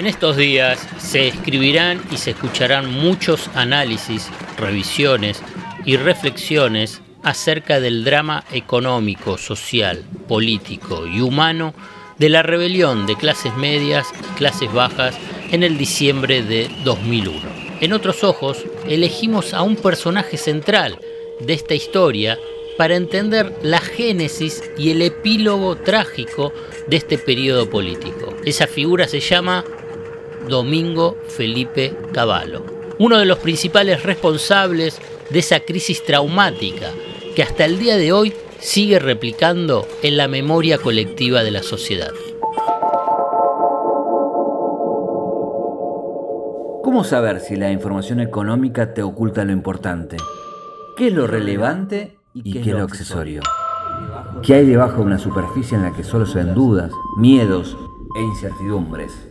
En estos días se escribirán y se escucharán muchos análisis, revisiones y reflexiones acerca del drama económico, social, político y humano de la rebelión de clases medias y clases bajas en el diciembre de 2001. En otros ojos, elegimos a un personaje central de esta historia para entender la génesis y el epílogo trágico de este periodo político. Esa figura se llama Domingo Felipe Cavallo, uno de los principales responsables de esa crisis traumática que hasta el día de hoy sigue replicando en la memoria colectiva de la sociedad. ¿Cómo saber si la información económica te oculta lo importante? ¿Qué es lo relevante y qué es lo accesorio? ¿Qué hay debajo de una superficie en la que solo se ven dudas, miedos e incertidumbres?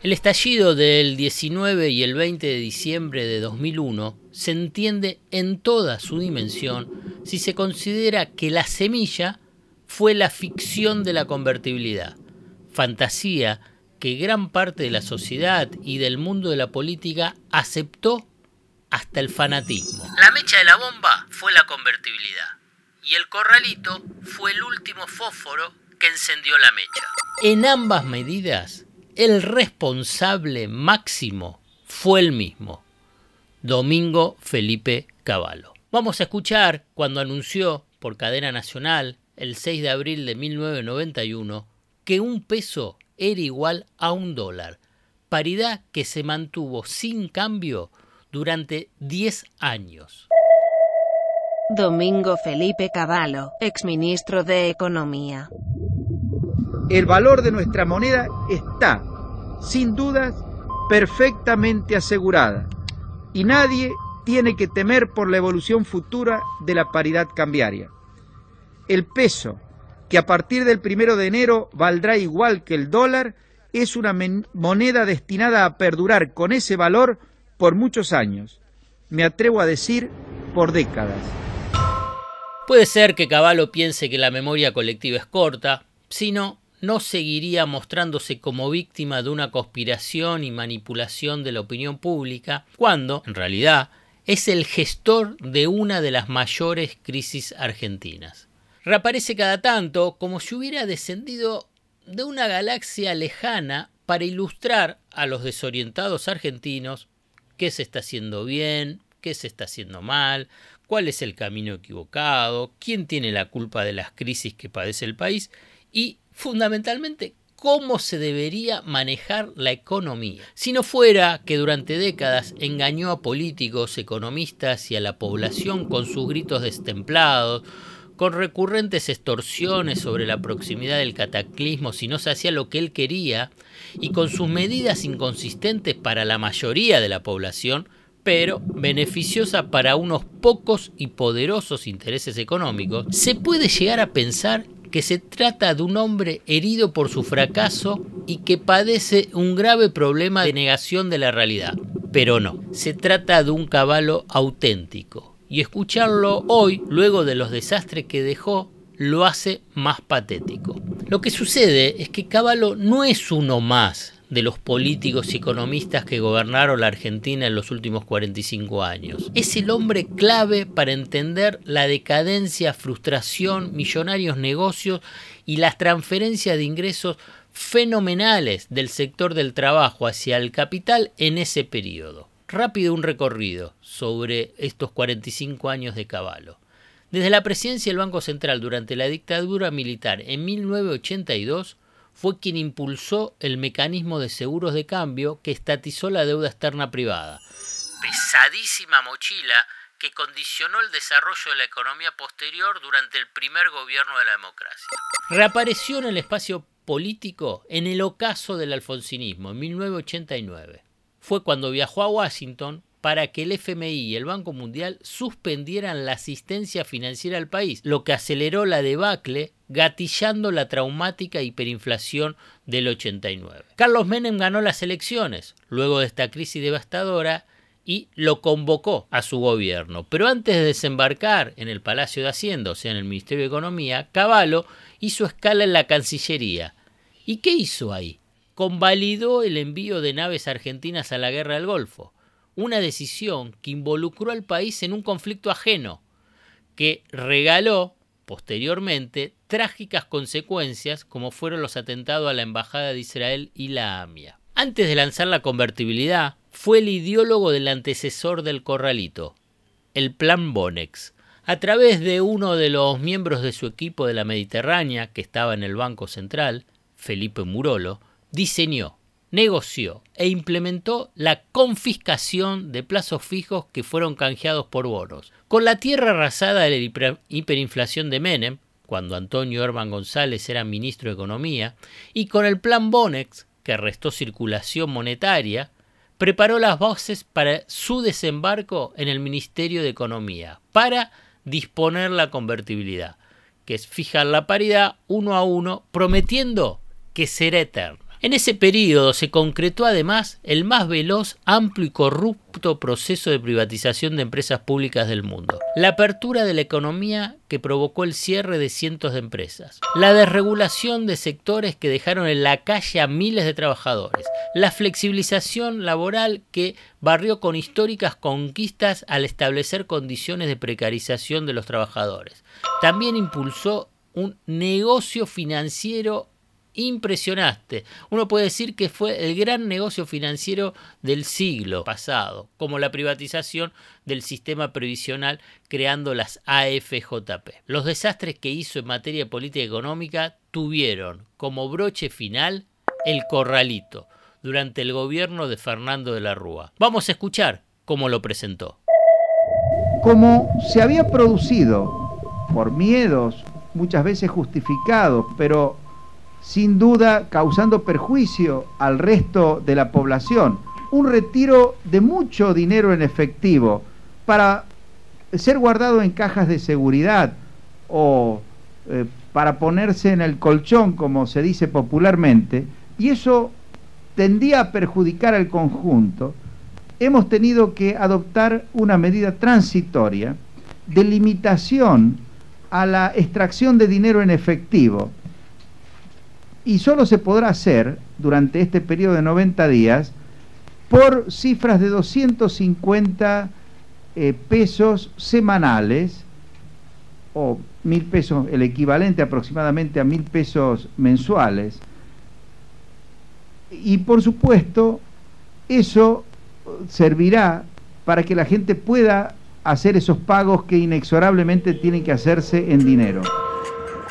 El estallido del 19 y el 20 de diciembre de 2001 se entiende en toda su dimensión si se considera que la semilla fue la ficción de la convertibilidad, fantasía que gran parte de la sociedad y del mundo de la política aceptó hasta el fanatismo. La mecha de la bomba fue la convertibilidad y el corralito fue el último fósforo que encendió la mecha. En ambas medidas, el responsable máximo fue el mismo, Domingo Felipe Cavallo. Vamos a escuchar cuando anunció por cadena nacional el 6 de abril de 1991 que un peso era igual a un dólar, paridad que se mantuvo sin cambio durante 10 años. Domingo Felipe Cavallo, exministro de Economía. El valor de nuestra moneda está, sin dudas, perfectamente asegurada y nadie tiene que temer por la evolución futura de la paridad cambiaria. El peso, que a partir del primero de enero valdrá igual que el dólar, es una moneda destinada a perdurar con ese valor por muchos años. Me atrevo a decir, por décadas. Puede ser que Caballo piense que la memoria colectiva es corta, si no, no seguiría mostrándose como víctima de una conspiración y manipulación de la opinión pública, cuando, en realidad, es el gestor de una de las mayores crisis argentinas. Reaparece cada tanto como si hubiera descendido de una galaxia lejana para ilustrar a los desorientados argentinos qué se está haciendo bien, qué se está haciendo mal, cuál es el camino equivocado, quién tiene la culpa de las crisis que padece el país y, fundamentalmente, cómo se debería manejar la economía. Si no fuera que durante décadas engañó a políticos, economistas y a la población con sus gritos destemplados, con recurrentes extorsiones sobre la proximidad del cataclismo si no se hacía lo que él quería, y con sus medidas inconsistentes para la mayoría de la población, pero beneficiosa para unos pocos y poderosos intereses económicos, se puede llegar a pensar que se trata de un hombre herido por su fracaso y que padece un grave problema de negación de la realidad. Pero no, se trata de un caballo auténtico. Y escucharlo hoy, luego de los desastres que dejó, lo hace más patético. Lo que sucede es que Caballo no es uno más de los políticos y economistas que gobernaron la Argentina en los últimos 45 años. Es el hombre clave para entender la decadencia, frustración, millonarios negocios y las transferencias de ingresos fenomenales del sector del trabajo hacia el capital en ese periodo. Rápido un recorrido sobre estos 45 años de Caballo. Desde la presidencia del Banco Central durante la dictadura militar en 1982, fue quien impulsó el mecanismo de seguros de cambio que estatizó la deuda externa privada. Pesadísima mochila que condicionó el desarrollo de la economía posterior durante el primer gobierno de la democracia. Reapareció en el espacio político en el ocaso del alfonsinismo, en 1989. Fue cuando viajó a Washington para que el FMI y el Banco Mundial suspendieran la asistencia financiera al país, lo que aceleró la debacle, gatillando la traumática hiperinflación del 89. Carlos Menem ganó las elecciones luego de esta crisis devastadora y lo convocó a su gobierno. Pero antes de desembarcar en el Palacio de Hacienda, o sea, en el Ministerio de Economía, Cavallo hizo escala en la Cancillería. ¿Y qué hizo ahí? Convalidó el envío de naves argentinas a la Guerra del Golfo una decisión que involucró al país en un conflicto ajeno, que regaló posteriormente trágicas consecuencias como fueron los atentados a la Embajada de Israel y la AMIA. Antes de lanzar la convertibilidad, fue el ideólogo del antecesor del corralito, el Plan Bonex. A través de uno de los miembros de su equipo de la Mediterránea, que estaba en el Banco Central, Felipe Murolo, diseñó negoció e implementó la confiscación de plazos fijos que fueron canjeados por bonos. Con la tierra arrasada de la hiperinflación de Menem, cuando Antonio Herman González era ministro de Economía, y con el plan Bonex, que restó circulación monetaria, preparó las bases para su desembarco en el Ministerio de Economía, para disponer la convertibilidad, que es fijar la paridad uno a uno, prometiendo que será eterno. En ese periodo se concretó además el más veloz, amplio y corrupto proceso de privatización de empresas públicas del mundo. La apertura de la economía que provocó el cierre de cientos de empresas. La desregulación de sectores que dejaron en la calle a miles de trabajadores. La flexibilización laboral que barrió con históricas conquistas al establecer condiciones de precarización de los trabajadores. También impulsó un negocio financiero impresionaste. Uno puede decir que fue el gran negocio financiero del siglo pasado, como la privatización del sistema previsional creando las AFJP. Los desastres que hizo en materia política económica tuvieron como broche final el corralito durante el gobierno de Fernando de la Rúa. Vamos a escuchar cómo lo presentó. Como se había producido por miedos muchas veces justificados, pero sin duda causando perjuicio al resto de la población. Un retiro de mucho dinero en efectivo para ser guardado en cajas de seguridad o eh, para ponerse en el colchón, como se dice popularmente, y eso tendía a perjudicar al conjunto, hemos tenido que adoptar una medida transitoria de limitación a la extracción de dinero en efectivo y solo se podrá hacer durante este periodo de 90 días por cifras de 250 eh, pesos semanales o mil pesos, el equivalente aproximadamente a mil pesos mensuales. Y por supuesto, eso servirá para que la gente pueda hacer esos pagos que inexorablemente tienen que hacerse en dinero.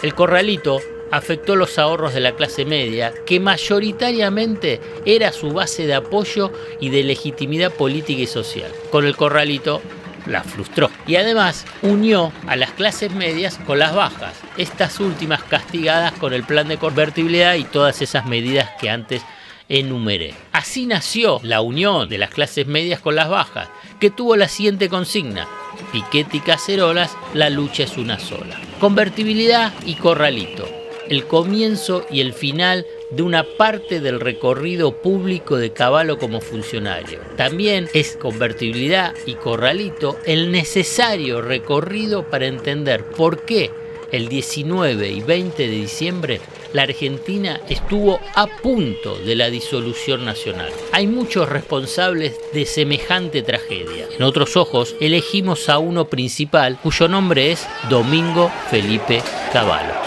El corralito afectó los ahorros de la clase media, que mayoritariamente era su base de apoyo y de legitimidad política y social. Con el corralito la frustró y además unió a las clases medias con las bajas, estas últimas castigadas con el plan de convertibilidad y todas esas medidas que antes enumeré. Así nació la unión de las clases medias con las bajas, que tuvo la siguiente consigna. Piquete y cacerolas, la lucha es una sola. Convertibilidad y corralito el comienzo y el final de una parte del recorrido público de Caballo como funcionario. También es convertibilidad y corralito el necesario recorrido para entender por qué el 19 y 20 de diciembre la Argentina estuvo a punto de la disolución nacional. Hay muchos responsables de semejante tragedia. En otros ojos elegimos a uno principal cuyo nombre es Domingo Felipe Caballo.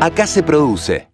Acá se produce.